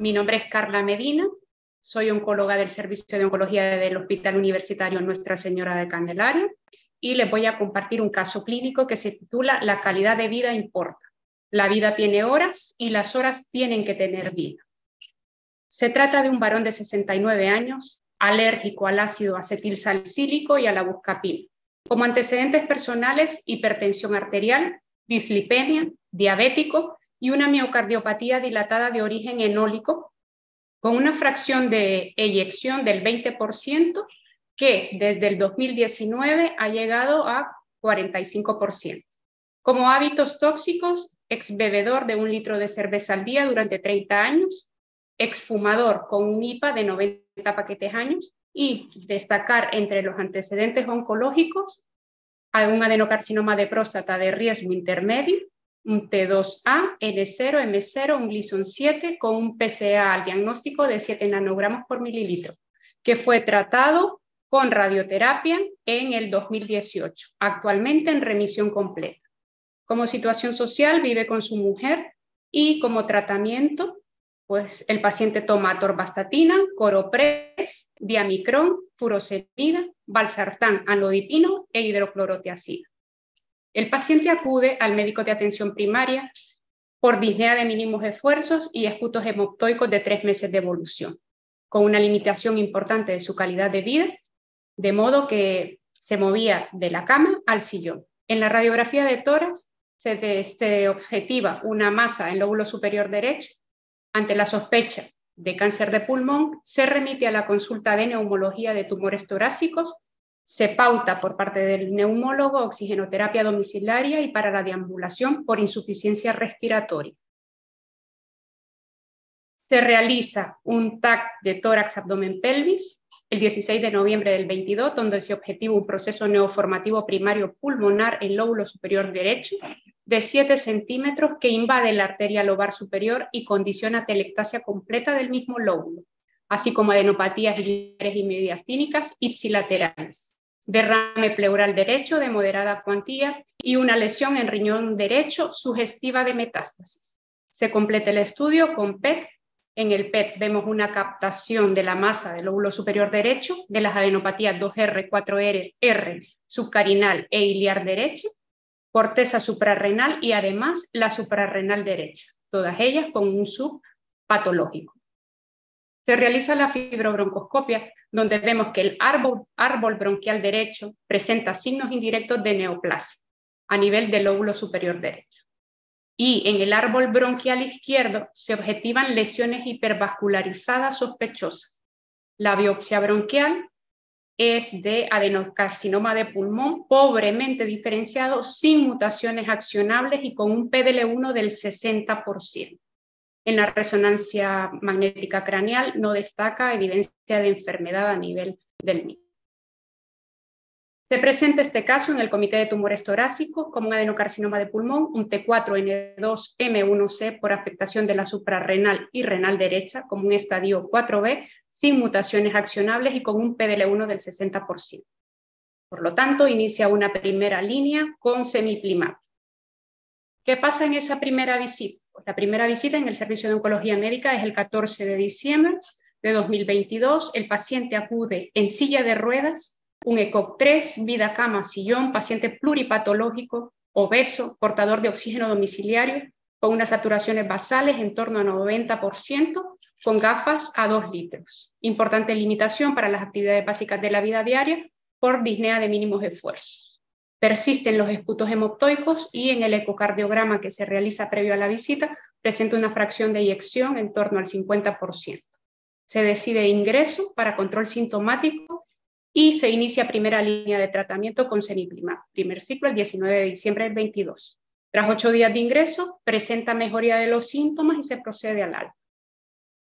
Mi nombre es Carla Medina, soy oncóloga del Servicio de Oncología del Hospital Universitario Nuestra Señora de Candelaria y les voy a compartir un caso clínico que se titula La calidad de vida importa. La vida tiene horas y las horas tienen que tener vida. Se trata de un varón de 69 años, alérgico al ácido acetilsalicílico y a la buscapina. Como antecedentes personales, hipertensión arterial, dislipemia, diabético y una miocardiopatía dilatada de origen enólico, con una fracción de eyección del 20%, que desde el 2019 ha llegado a 45%. Como hábitos tóxicos, ex bebedor de un litro de cerveza al día durante 30 años, exfumador con un IPA de 90 paquetes años y destacar entre los antecedentes oncológicos a un adenocarcinoma de próstata de riesgo intermedio, un T2A, N0, M0, un Gleason 7 con un PCA al diagnóstico de 7 nanogramos por mililitro, que fue tratado con radioterapia en el 2018, actualmente en remisión completa. Como situación social vive con su mujer y como tratamiento, pues el paciente toma torvastatina, coropress, diamicrón, furosemida, valsartán, anodipino e hidroclorotiazida. El paciente acude al médico de atención primaria por disnea de mínimos esfuerzos y escutos hemoptoicos de tres meses de evolución, con una limitación importante de su calidad de vida, de modo que se movía de la cama al sillón. En la radiografía de tórax se, objetiva una masa en lóbulo superior derecho. Ante la sospecha de cáncer de pulmón, se remite a la consulta de neumología de tumores torácicos se pauta por parte del neumólogo oxigenoterapia domiciliaria y para la deambulación por insuficiencia respiratoria. Se realiza un TAC de tórax abdomen pelvis el 16 de noviembre del 22, donde se objetiva un proceso neoformativo primario pulmonar en lóbulo superior derecho de 7 centímetros que invade la arteria lobar superior y condiciona telectasia completa del mismo lóbulo, así como adenopatías biliares y mediastínicas ipsilaterales derrame pleural derecho de moderada cuantía y una lesión en riñón derecho sugestiva de metástasis. Se completa el estudio con PET. En el PET vemos una captación de la masa del lóbulo superior derecho de las adenopatías 2R, 4R, R, subcarinal e iliar derecho, corteza suprarrenal y además la suprarrenal derecha, todas ellas con un subpatológico. Se realiza la fibrobroncoscopia donde vemos que el árbol, bronquial derecho presenta signos indirectos de neoplasia a nivel del lóbulo superior derecho. Y en el árbol bronquial izquierdo se objetivan lesiones hipervascularizadas sospechosas. La biopsia bronquial es de adenocarcinoma de pulmón pobremente diferenciado, sin mutaciones accionables y con un PDL1 del 60%. En la resonancia magnética craneal no destaca evidencia de enfermedad a nivel del mismo. Se presenta este caso en el Comité de Tumores Torácicos como un adenocarcinoma de pulmón, un T4N2M1C por afectación de la suprarrenal y renal derecha, como un estadio 4B, sin mutaciones accionables y con un PDL1 del 60%. Por lo tanto, inicia una primera línea con semiplimab. ¿Qué pasa en esa primera visita? La primera visita en el servicio de oncología médica es el 14 de diciembre de 2022. El paciente acude en silla de ruedas, un ECOC 3, vida cama, sillón, paciente pluripatológico, obeso, portador de oxígeno domiciliario, con unas saturaciones basales en torno a 90%, con gafas a 2 litros. Importante limitación para las actividades básicas de la vida diaria por disnea de mínimos esfuerzos. Persisten los esputos hemoptoicos y en el ecocardiograma que se realiza previo a la visita presenta una fracción de eyección en torno al 50%. Se decide ingreso para control sintomático y se inicia primera línea de tratamiento con ceniplimab. Primer ciclo el 19 de diciembre del 22. Tras ocho días de ingreso, presenta mejoría de los síntomas y se procede al alta.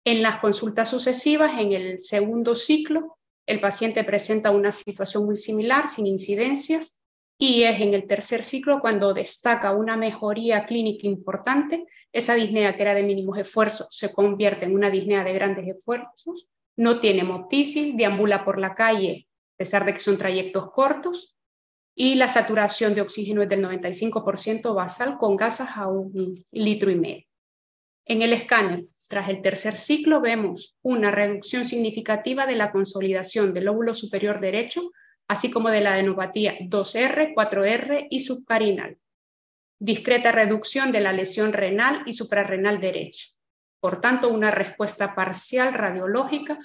En las consultas sucesivas, en el segundo ciclo, el paciente presenta una situación muy similar, sin incidencias, y es en el tercer ciclo cuando destaca una mejoría clínica importante, esa disnea que era de mínimos esfuerzos se convierte en una disnea de grandes esfuerzos, no tiene hemoptisis, deambula por la calle a pesar de que son trayectos cortos y la saturación de oxígeno es del 95% basal con gasas a un litro y medio. En el escáner Tras el tercer ciclo vemos una reducción significativa de la consolidación del lóbulo superior derecho, así como de la adenopatía 2R, 4R y subcarinal. Discreta reducción de la lesión renal y suprarrenal derecha. Por tanto, una respuesta parcial radiológica,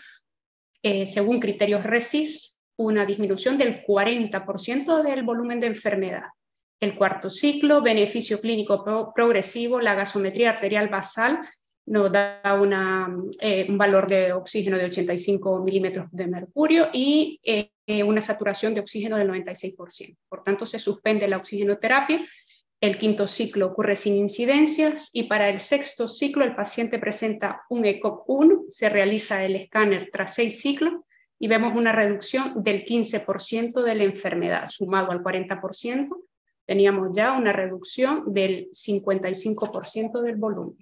eh, según criterios RECIS, una disminución del 40% del volumen de enfermedad. El cuarto ciclo, beneficio clínico progresivo, la gasometría arterial basal nos da eh, un valor de oxígeno de 85 milímetros de mercurio y eh, una saturación de oxígeno del 96%. Por tanto, se suspende la oxigenoterapia. El quinto ciclo ocurre sin incidencias y para el sexto ciclo el paciente presenta un ECOG 1, se realiza el escáner tras seis ciclos y vemos una reducción del 15% de la enfermedad, sumado al 40%, teníamos ya una reducción del 55% del volumen.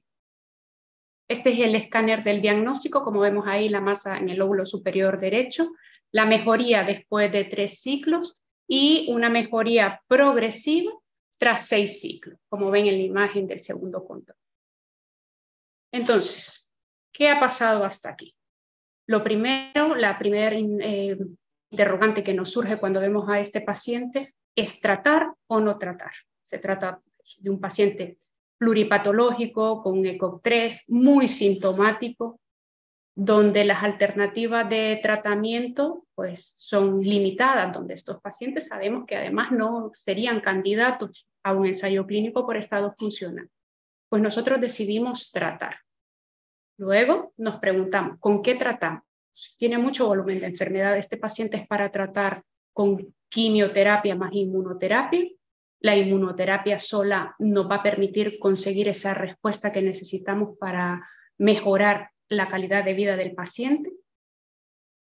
Este es el escáner del diagnóstico, como vemos ahí la masa en el lóbulo superior derecho, la mejoría después de tres ciclos y una mejoría progresiva tras seis ciclos, como ven en la imagen del segundo control. Entonces, ¿qué ha pasado hasta aquí? Lo primero, la primera eh, interrogante que nos surge cuando vemos a este paciente es tratar o no tratar. Se trata de un paciente pluripatológico con un ECOG3 muy sintomático, donde las alternativas de tratamiento pues, son limitadas, donde estos pacientes sabemos que además no serían candidatos a un ensayo clínico por estado funcional. Pues nosotros decidimos tratar. Luego nos preguntamos, ¿con qué tratamos? Tiene mucho volumen de enfermedad. Este paciente es para tratar con quimioterapia más inmunoterapia. La inmunoterapia sola nos va a permitir conseguir esa respuesta que necesitamos para mejorar la calidad de vida del paciente.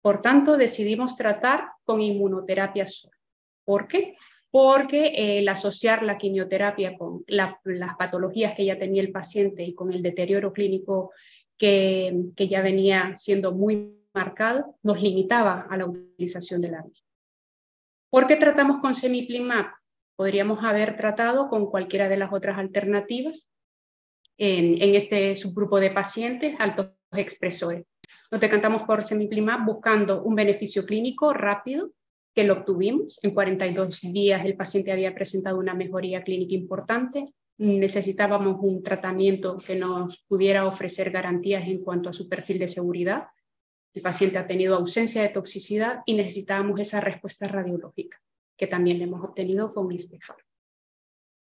Por tanto, decidimos tratar con inmunoterapia sola. ¿Por qué? Porque el asociar la quimioterapia con las patologías que ya tenía el paciente y con el deterioro clínico que, ya venía siendo muy marcado, nos limitaba a la utilización de la ¿Por qué tratamos con semiplimab? Podríamos haber tratado con cualquiera de las otras alternativas en, este subgrupo de pacientes altos expresores. Nos decantamos por semiplimab buscando un beneficio clínico rápido, que lo obtuvimos. En 42 días el paciente había presentado una mejoría clínica importante, necesitábamos un tratamiento que nos pudiera ofrecer garantías en cuanto a su perfil de seguridad. El paciente ha tenido ausencia de toxicidad y necesitábamos esa respuesta radiológica, que también le hemos obtenido con este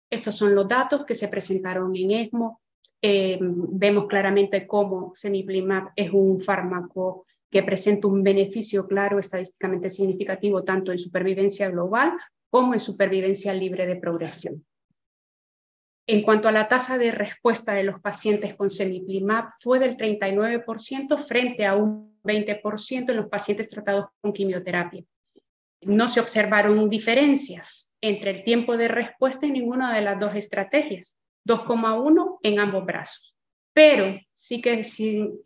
Estos son los datos que se presentaron en ESMO. Eh, vemos claramente cómo semiplimab es un fármaco que presenta un beneficio claro, estadísticamente significativo, tanto en supervivencia global como en supervivencia libre de progresión. En cuanto a la tasa de respuesta de los pacientes con semiplimab, fue del 39% frente a un 20% en los pacientes tratados con quimioterapia. No se observaron diferencias entre el tiempo de respuesta en ninguna de las dos estrategias, 2,1 en ambos brazos. Pero sí que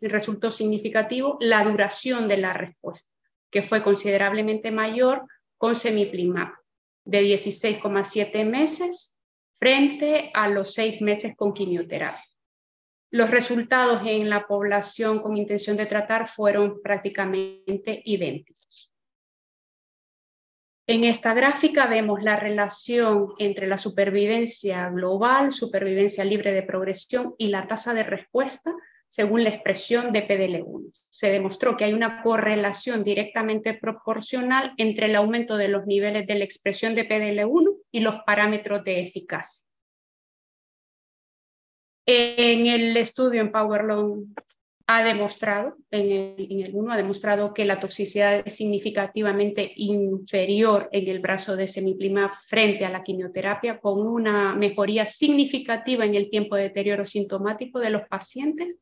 resultó significativo la duración de la respuesta, que fue considerablemente mayor con semiplimab, de 16,7 meses frente a los seis meses con quimioterapia. Los resultados en la población con intención de tratar fueron prácticamente idénticos. En esta gráfica vemos la relación entre la supervivencia global, supervivencia libre de progresión y la tasa de respuesta según la expresión de PDL1. Se demostró que hay una correlación directamente proporcional entre el aumento de los niveles de la expresión de PDL1 y los parámetros de eficacia. En el estudio en PowerLong ha demostrado, en el, en el 1 ha demostrado que la toxicidad es significativamente inferior en el brazo de semiplimab frente a la quimioterapia, con una mejoría significativa en el tiempo de deterioro sintomático de los pacientes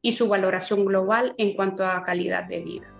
y su valoración global en cuanto a calidad de vida.